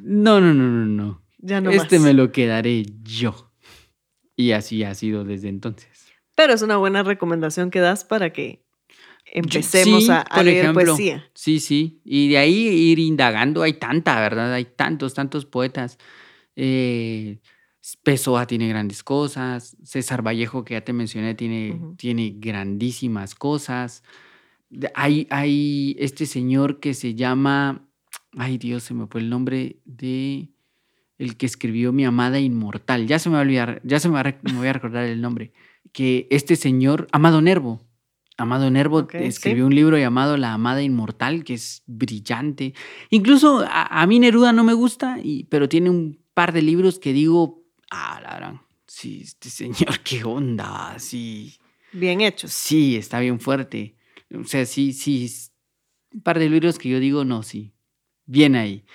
no, no, no, no, no. ya no este más. me lo quedaré yo. Y así ha sido desde entonces. Pero es una buena recomendación que das para que empecemos Sí, a, a leer ejemplo. poesía. Sí, sí. Y de ahí ir indagando. Hay tanta, ¿verdad? Hay tantos, tantos poetas. Eh, Pessoa tiene grandes cosas. César Vallejo, que ya te mencioné, tiene, tiene grandísimas cosas. Hay, hay este señor que se llama. Ay, Dios, se me fue el nombre de. El que escribió Mi amada inmortal. Ya se me va a olvidar, ya se me va me voy a recordar el nombre. Que este señor, Amado Nervo. Amado Nervo sí. escribió un libro llamado La amada inmortal, que es brillante. Incluso a, a mí Neruda no me gusta, y, pero tiene un par de libros que digo, ah, la gran, sí, este señor, qué onda, sí. Bien hechos. Sí, está bien fuerte. O sea, sí, sí. Un par de libros que yo digo, no, sí. Bien ahí.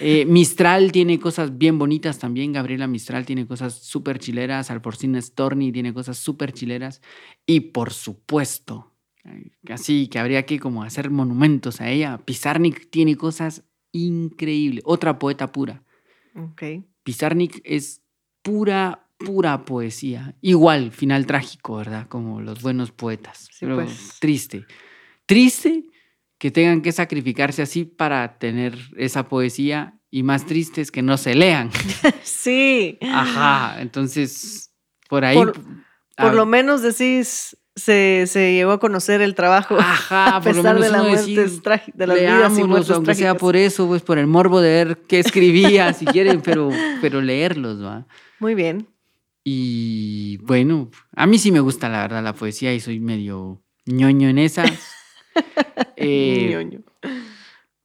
Eh, Mistral tiene cosas bien bonitas también. Gabriela Mistral tiene cosas súper chileras. Alforcina Storni tiene cosas súper chileras. Y por supuesto, así que habría que como hacer monumentos a ella. Pizarnik tiene cosas increíbles. Otra poeta pura. Ok. Pizarnik es pura, pura poesía. Igual, final trágico, ¿verdad? Como los buenos poetas. Sí, Pero pues. triste. Triste que tengan que sacrificarse así para tener esa poesía y más triste es que no se lean. Sí. Ajá, entonces por ahí... Por- a- Por lo menos decís, se, se llegó a conocer el trabajo. Ajá, a por lo pesar menos de, la muerte decir, de las vidas y muertes aunque sea trágicas. por eso, pues por el morbo de ver qué escribía, si quieren, pero, pero leerlos, ¿va? Muy bien. Y bueno, a mí sí me gusta la verdad la poesía y soy medio ñoño en esas. Eh, Ñoño.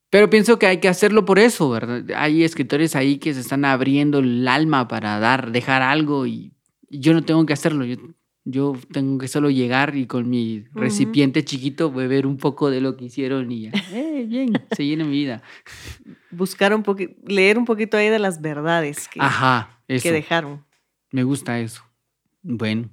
pero pienso que hay que hacerlo por eso, ¿verdad? Hay escritores ahí que se están abriendo el alma para dar, dejar algo y, yo no tengo que hacerlo. Yo, yo tengo que solo llegar y con mi recipiente chiquito beber un poco de lo que hicieron y ya. Eh, bien, se llena mi vida. Buscar un poquito, leer un poquito ahí de las verdades que, Ajá, que dejaron. Me gusta eso. Bueno,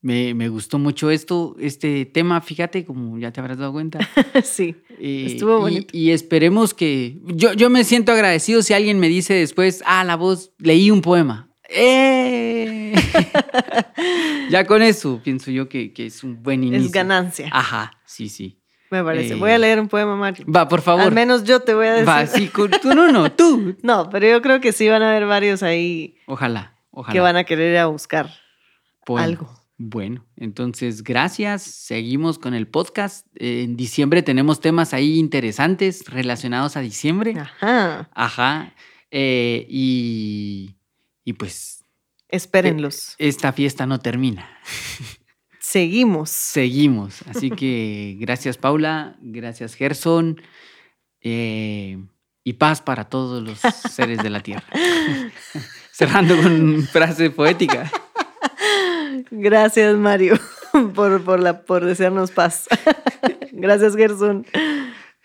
me, me gustó mucho esto, este tema, fíjate, como ya te habrás dado cuenta. sí. Eh, Estuvo bonito. Y, esperemos que. Yo, yo me siento agradecido si alguien me dice después, ah, la voz, leí un poema. ¡Eh! ya con eso pienso yo que, que es un buen inicio. Es ganancia, Ajá, sí, sí. me parece. eh, Voy a leer un poema, Mario. Va, por favor. Al menos yo te voy a decir. Va, sí, tú no, no, tú. No, pero yo creo que sí van a haber varios ahí Ojalá, ojalá. que van a querer ir a buscar Poema. algo. Bueno, entonces gracias. Seguimos con el podcast. Eh, En diciembre tenemos temas ahí interesantes relacionados a diciembre. Ajá. Ajá. Eh, y, y pues Espérenlos. esta fiesta no termina. Seguimos. Seguimos. Así que gracias Paula, gracias Gerson. Eh, y paz para todos los seres de la tierra. Cerrando con frase poética. Gracias, Mario, por, por, la, por desearnos paz. Gracias, Gerson.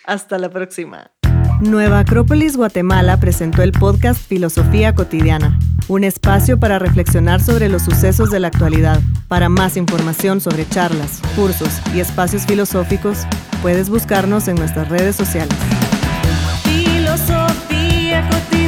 Hasta la próxima. Nueva Acrópolis Guatemala presentó el podcast Filosofía Cotidiana, un espacio para reflexionar sobre los sucesos de la actualidad. Para más información sobre charlas, cursos y espacios filosóficos, puedes buscarnos en nuestras redes sociales. Filosofía Cotidiana.